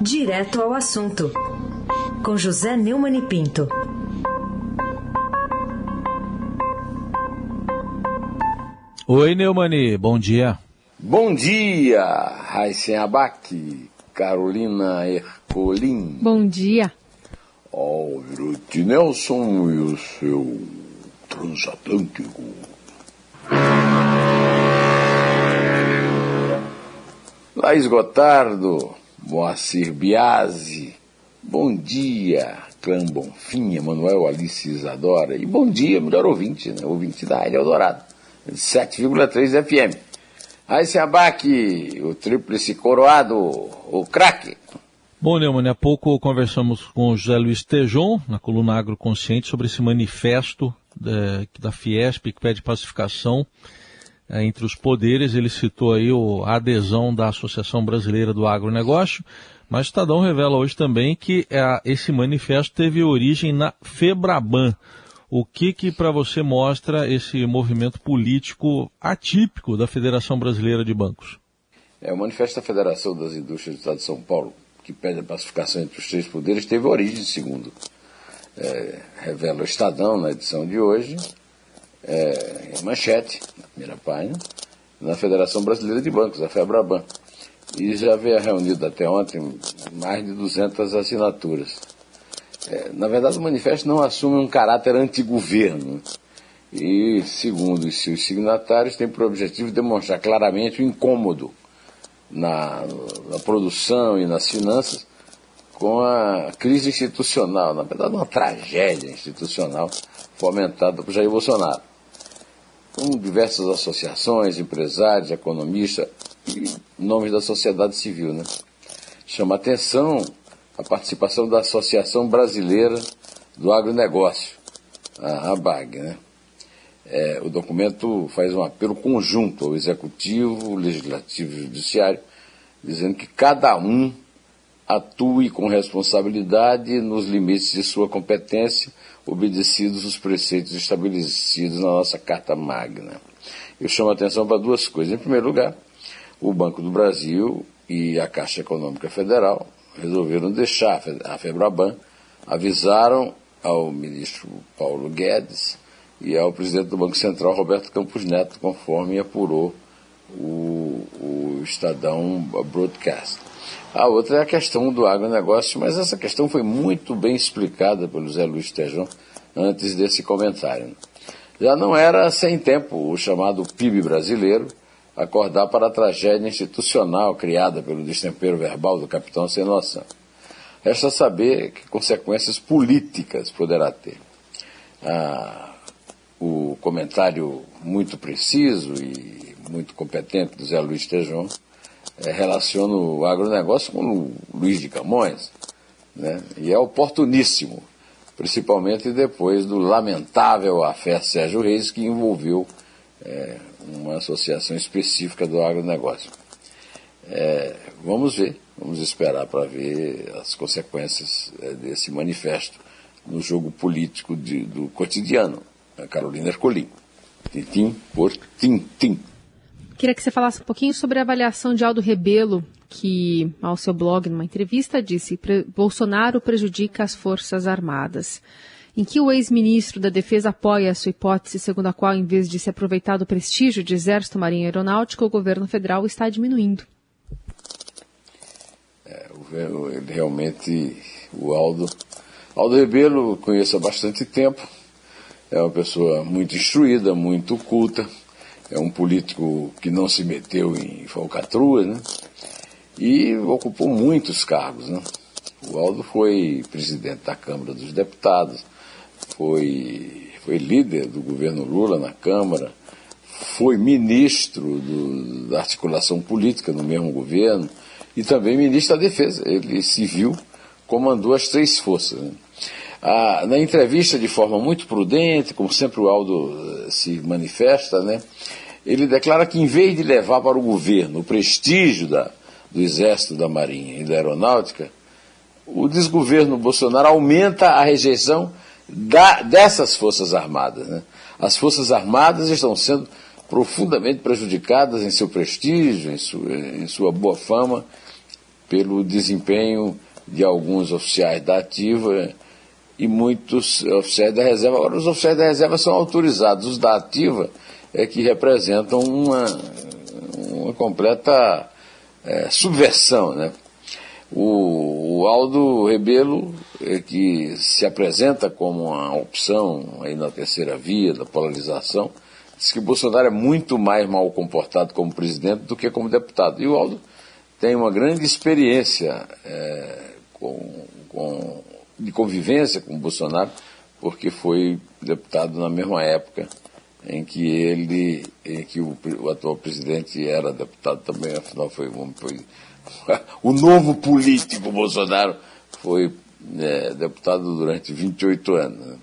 Direto ao assunto, com José Neumann e Pinto. Oi, Neumani, bom dia. Bom dia, Raíssen Abac, Carolina Ercolim. Bom dia. Almirante Nelson e o seu transatlântico. Laís Gotardo, Moacir Biasi, bom dia, Clã Bonfim, Emanuel Alice Isadora, e bom dia, melhor ouvinte, né? ouvinte da Rádio Eldorado, 7,3 FM. Aí se abaque o tríplice coroado, o craque. Bom, Neumann, há pouco conversamos com o José Luiz Tejon, na coluna Agroconsciente, sobre esse manifesto da, da Fiesp que pede pacificação entre os poderes. Ele citou aí a adesão da Associação Brasileira do Agronegócio, mas o Estadão revela hoje também que é, esse manifesto teve origem na Febraban. O que que para você mostra esse movimento político atípico da Federação Brasileira de Bancos? É, o Manifesto da Federação das Indústrias do Estado de São Paulo, que pede a pacificação entre os três poderes, teve origem, segundo é, revela o Estadão na edição de hoje, é, em manchete, primeira página, na Federação Brasileira de Bancos, a FEBRABAN. E já havia reunido até ontem mais de 200 assinaturas. É, na verdade, o manifesto não assume um caráter antigoverno e, segundo os seus signatários, tem por objetivo demonstrar claramente o incômodo na, na produção e nas finanças com a crise institucional, na verdade, uma tragédia institucional fomentada por Jair Bolsonaro. Com diversas associações, empresários, economistas e nomes da sociedade civil. Né? Chama atenção a participação da Associação Brasileira do Agronegócio, a ABAG. Né? É, o documento faz um apelo conjunto ao Executivo, Legislativo e Judiciário, dizendo que cada um atue com responsabilidade nos limites de sua competência, obedecidos os preceitos estabelecidos na nossa Carta Magna. Eu chamo a atenção para duas coisas. Em primeiro lugar, o Banco do Brasil e a Caixa Econômica Federal resolveram deixar a FEBRABAN, avisaram ao ministro Paulo Guedes e ao presidente do Banco Central, Roberto Campos Neto, conforme apurou o, o Estadão Broadcast. A outra é a questão do agronegócio, mas essa questão foi muito bem explicada pelo Zé Luiz Tejão antes desse comentário. Já não era sem tempo o chamado PIB brasileiro acordar para a tragédia institucional criada pelo destempero verbal do capitão sem noção. Resta saber que consequências políticas poderá ter. Ah, o comentário muito preciso e muito competente do Zé Luiz Tejon é, relaciona o agronegócio com o Luiz de Camões, né? e é oportuníssimo, principalmente depois do lamentável afé Sérgio Reis, que envolveu é, uma associação específica do agronegócio. É, vamos ver, vamos esperar para ver as consequências é, desse manifesto no jogo político de, do cotidiano. A Carolina Ercolim. Tintim por tintim. Queria que você falasse um pouquinho sobre a avaliação de Aldo Rebelo, que, ao seu blog, numa entrevista, disse que Bolsonaro prejudica as Forças Armadas. Em que o ex-ministro da Defesa apoia a sua hipótese, segundo a qual, em vez de se aproveitar do prestígio de Exército, Marinha e Aeronáutica, o governo federal está diminuindo? É, ele realmente, o Aldo. Aldo Rebelo conheço há bastante tempo, é uma pessoa muito instruída, muito culta é um político que não se meteu em falcatruas, né? E ocupou muitos cargos, né? O Aldo foi presidente da Câmara dos Deputados, foi, foi líder do governo Lula na Câmara, foi ministro do, da articulação política no mesmo governo e também ministro da Defesa. Ele civil comandou as três forças. Né? Ah, na entrevista, de forma muito prudente, como sempre o Aldo eh, se manifesta, né, ele declara que, em vez de levar para o governo o prestígio da, do Exército, da Marinha e da Aeronáutica, o desgoverno Bolsonaro aumenta a rejeição da, dessas Forças Armadas. Né? As Forças Armadas estão sendo profundamente prejudicadas em seu prestígio, em sua, em sua boa fama, pelo desempenho de alguns oficiais da ativa e muitos oficiais da reserva. Agora, os oficiais da reserva são autorizados, os da ativa é que representam uma, uma completa é, subversão. Né? O, o Aldo Rebelo, é, que se apresenta como uma opção aí na terceira via da polarização, diz que Bolsonaro é muito mais mal comportado como presidente do que como deputado. E o Aldo tem uma grande experiência é, com, com, de convivência com Bolsonaro, porque foi deputado na mesma época em que ele, em que o, o atual presidente era deputado também, afinal foi, foi o novo político Bolsonaro foi é, deputado durante 28 anos. Né?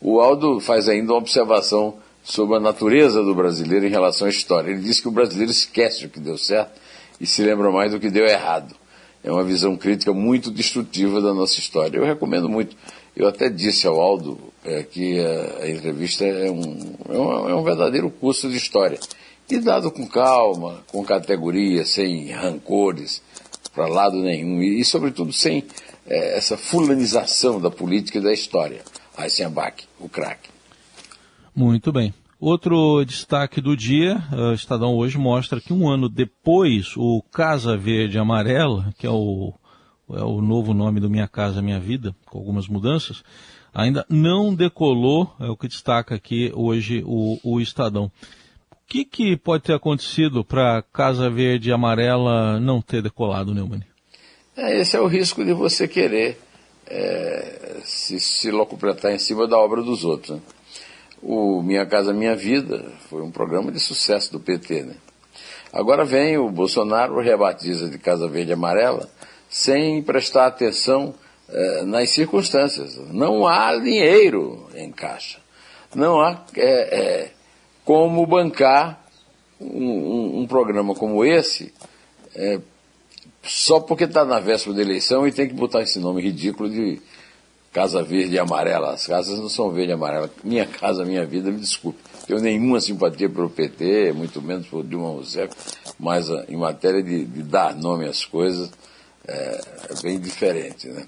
O Aldo faz ainda uma observação sobre a natureza do brasileiro em relação à história. Ele diz que o brasileiro esquece o que deu certo e se lembra mais do que deu errado. É uma visão crítica muito destrutiva da nossa história. Eu recomendo muito. Eu até disse ao Aldo é, que a, a, entrevista é um, é, um, é um verdadeiro curso de história. E dado com calma, com categoria, sem rancores para lado nenhum, e, e sobretudo sem é, essa fulanização da política e da história. Eisenbach, o craque. Muito bem. Outro destaque do dia, o Estadão hoje mostra que um ano depois, o Casa Verde Amarela, que é o, é o novo nome do Minha Casa Minha Vida, com algumas mudanças, ainda não decolou, é o que destaca aqui hoje o, o Estadão. O que, que pode ter acontecido para Casa Verde Amarela não ter decolado, Neumann? É, esse é o risco de você querer é, se, se locupletar em cima da obra dos outros. Né? O Minha Casa Minha Vida foi um programa de sucesso do PT, né? Agora vem o Bolsonaro, rebatiza de Casa Verde e Amarela, sem prestar atenção eh, nas circunstâncias. Não há dinheiro em caixa. Não há é, é, como bancar um, um, programa como esse é, só porque está na véspera da eleição e tem que botar esse nome ridículo de Casa Verde e Amarela. As casas não são verde e amarela. Minha casa, minha vida, me desculpe. Tenho nenhuma simpatia pelo PT, muito menos por Dilma Rousseff, mas ah, em matéria de, de dar nome às coisas, é bem diferente. Né?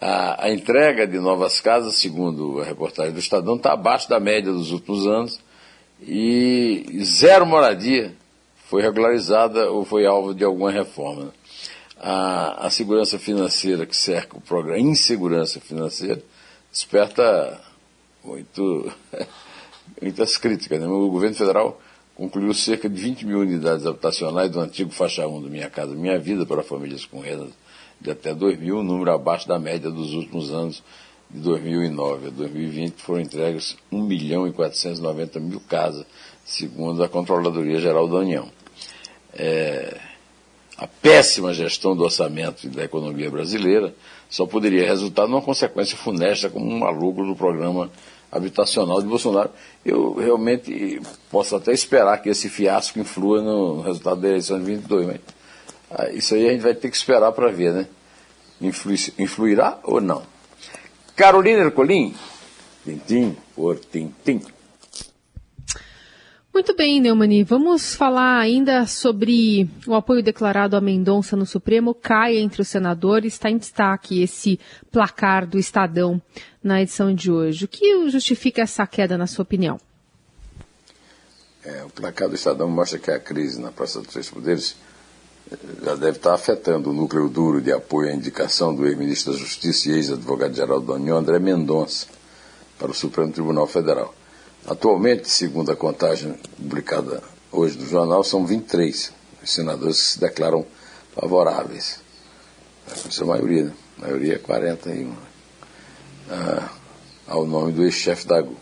A, a, entrega de novas casas, segundo a reportagem do Estadão, está abaixo da média dos últimos anos e zero moradia foi regularizada ou foi alvo de alguma reforma. Né? a, a segurança financeira que cerca o programa, insegurança financeira, desperta muito, muitas críticas. Né? O governo federal concluiu cerca de 20 mil unidades habitacionais do antigo faixa 1 do Minha Casa Minha Vida para famílias com renda de até 2 mil, um número abaixo da média dos últimos anos de 2009 a 2020 foram entregues 1 milhão e 490 mil casas, segundo a Controladoria Geral da União. É, a péssima gestão do orçamento e da economia brasileira só poderia resultar numa consequência funesta como um maluco do programa habitacional de Bolsonaro. Eu realmente posso até esperar que esse fiasco influa no resultado da eleição de 22, mas ah, isso aí a gente vai ter que esperar para ver, né? influirá ou não? Carolina Ercolim, tintim por tintim. Muito bem, Neumani. Vamos falar ainda sobre o apoio declarado a Mendonça no Supremo. Cai entre os senadores. Está em destaque esse placar do Estadão na edição de hoje. O que justifica essa queda, na sua opinião? É, o placar do Estadão mostra que a crise na Praça dos Três Poderes eh, já deve estar afetando o núcleo duro de apoio à indicação do ex-ministro da Justiça e ex-advogado-geral da União, André Mendonça, para o Supremo Tribunal Federal. Atualmente, segundo a contagem publicada hoje no jornal, são 23 os senadores que se declaram favoráveis. É a maioria, né? A maioria é 41. Ah, ao nome do ex-chefe da AGU.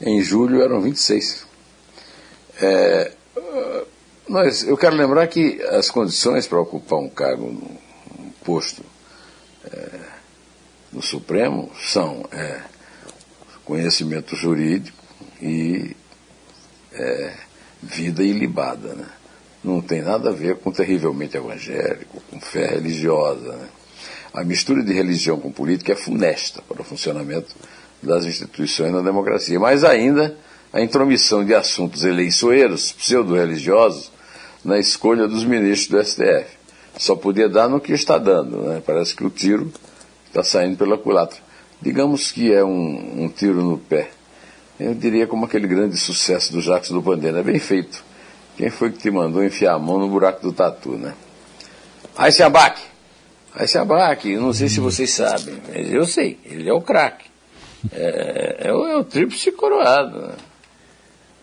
Em julho eram 26. É, eu quero lembrar que as condições para ocupar um cargo, um posto é, no Supremo são é, conhecimento jurídico, e é, vida ilibada. Né? Não tem nada a ver com terrivelmente evangélico, com fé religiosa. Né? A mistura de religião com política é funesta para o funcionamento das instituições na democracia. Mas ainda a intromissão de assuntos eleiçoeiros, pseudo-religiosos, na escolha dos ministros do STF. Só podia dar no que está dando. Né? Parece que o tiro está saindo pela culatra. Digamos que é um, um, tiro no pé. Eu diria como aquele grande sucesso do Jacques do Bandeira. É bem feito. Quem foi que te mandou enfiar a mão no buraco do tatu, né? Aí se abaque. Aí se abaque. Não sei se vocês sabem, mas eu sei. Ele é o craque. É, é, o, é o tríplice coroado. Né?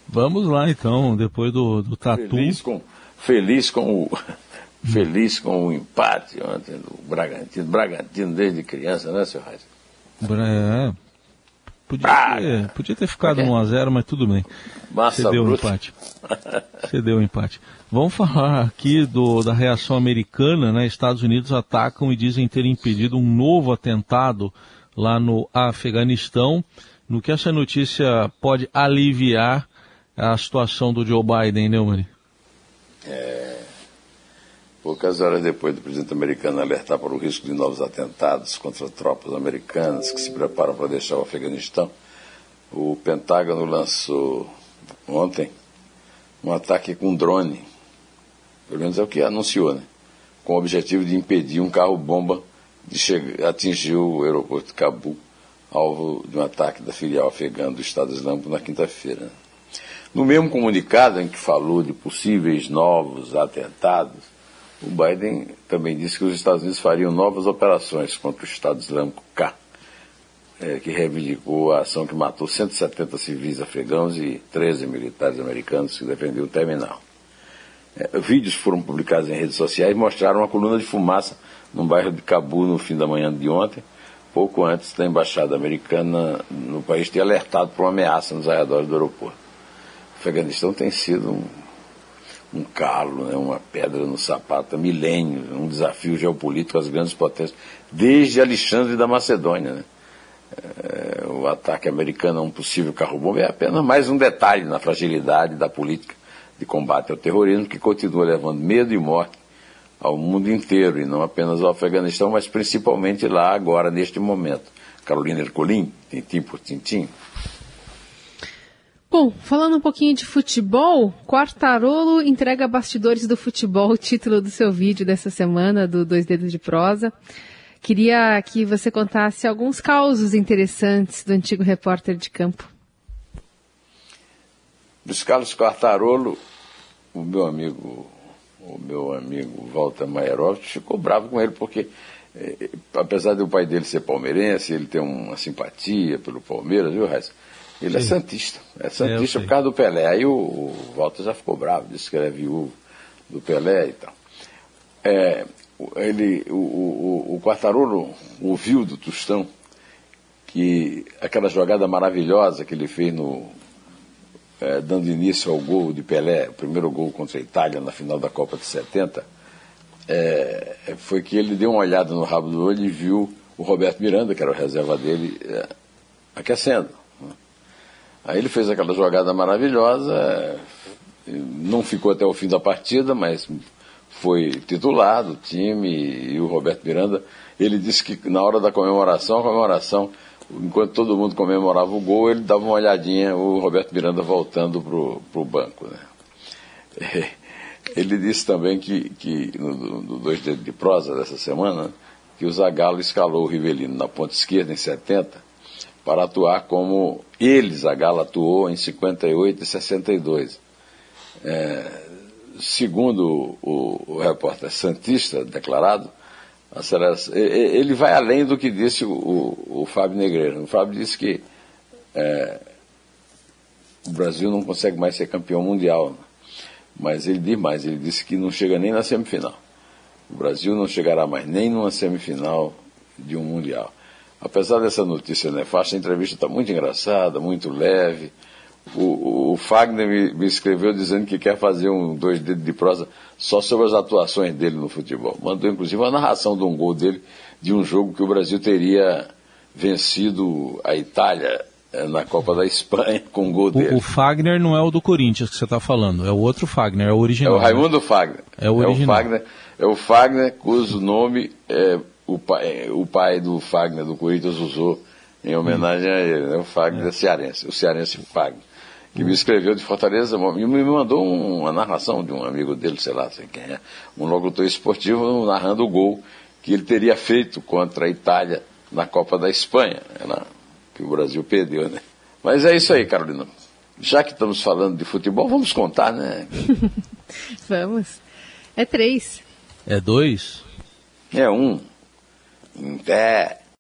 Vamos lá então, depois do, do tatu. Feliz com, feliz com o feliz com o empate ontem do Bragantino. Bragantino desde criança, né, seu Reis? É, podia, ter, podia ter ficado okay. 1x0, mas tudo bem. Massa Cedeu o empate. Cedeu o empate. Vamos falar aqui do, da reação americana, né? Estados Unidos atacam e dizem ter impedido um novo atentado lá no Afeganistão. No que essa notícia pode aliviar a situação do Joe Biden, Neumann? É, Poucas horas depois do presidente americano alertar para o risco de novos atentados contra tropas americanas que se preparam para deixar o Afeganistão, o Pentágono lançou ontem um ataque com drone, pelo menos é o que anunciou, né? com o objetivo de impedir um carro-bomba de chegar, atingir o aeroporto de Cabul, alvo de um ataque da filial afegã do Estado Islâmico na quinta-feira. No mesmo comunicado em que falou de possíveis novos atentados, o Biden também disse que os Estados Unidos fariam novas operações contra o Estado Islâmico K, é, que reivindicou a ação que matou 170 civis afegãos e 13 militares americanos que defendiam o terminal. É, vídeos foram publicados em redes sociais e mostraram uma coluna de fumaça no bairro de Cabul no fim da manhã de ontem, pouco antes da embaixada americana no país ter alertado por uma ameaça nos arredores do aeroporto. O Afeganistão tem sido um um calo, né, uma pedra no sapato há milênios, um desafio geopolítico às grandes potências, desde Alexandre da Macedônia. Né? É, o ataque americano a um possível carro-bomba é apenas mais um detalhe na fragilidade da política de combate ao terrorismo que continua levando medo e morte ao mundo inteiro, e não apenas ao Afeganistão, mas principalmente lá agora, neste momento. Carolina Ercolim, tintim por tintim. Bom, falando um pouquinho de futebol, Quartarolo entrega bastidores do futebol, o título do seu vídeo dessa semana, do Dois Dedos de Prosa. Queria que você contasse alguns causos interessantes do antigo repórter de campo. Luiz Carlos Quartarolo, o meu amigo, o meu amigo Walter Maierovski ficou bravo com ele porque eh, apesar do pai dele ser palmeirense, ele tem uma simpatia pelo Palmeiras, viu, Raíssa? Ele é Sim. é santista. É santista é, por causa do Pelé. Aí o, o Walter já ficou bravo, disse que ele é viúvo do Pelé e tal. É, ele, o, o, o Quartarolo ouviu do Tostão que aquela jogada maravilhosa que ele fez no, é, dando início ao gol de Pelé, o primeiro gol contra a Itália na final da Copa de 70, é, foi que ele deu uma olhada no rabo do olho e viu o Roberto Miranda, que era o reserva dele, é, aquecendo. Aí ele fez aquela jogada maravilhosa, não ficou até o fim da partida, mas foi titular do time e o Roberto Miranda, ele disse que na hora da comemoração, comemoração, enquanto todo mundo comemorava o gol, ele dava uma olhadinha, o Roberto Miranda voltando para o banco. Né? Ele disse também que, que no, no Dois Dedos de Prosa dessa semana, que o Zagallo escalou o Rivelino na ponta esquerda em 70, para atuar como eles, a Gala atuou em 58 e 62. É, segundo o, o, repórter Santista declarado, ele vai além do que disse o, o, o Fábio Negreiro. O Fábio disse que é, o Brasil não consegue mais ser campeão mundial. Mas ele diz mais, ele disse que não chega nem na semifinal. O Brasil não chegará mais nem numa semifinal de um mundial. Apesar dessa notícia nefasta, a entrevista está muito engraçada, muito leve. O, o, Fagner me, me, escreveu dizendo que quer fazer um dois dedos de prosa só sobre as atuações dele no futebol. Mandou inclusive uma narração de um gol dele de um jogo que o Brasil teria vencido a Itália eh, na Copa da Espanha com um gol dele. O, o Fagner não é o do Corinthians que você está falando, é o outro Fagner, é o original. É o Raimundo né? Fagner. É o original. É o Fagner, é o Fagner cujo nome é, o pai, o pai do Fagner do Corinthians usou em homenagem a ele, né? o Fagner é. cearense, o cearense Fagner. que me escreveu de Fortaleza e me mandou uma narração de um amigo dele, sei lá, sei quem é, um locutor esportivo narrando o gol que ele teria feito contra a Itália na Copa da Espanha, né, que o Brasil perdeu, né? Mas é isso aí, Carolina. Já que estamos falando de futebol, vamos contar, né? vamos. É três. É dois? É um. Em pé.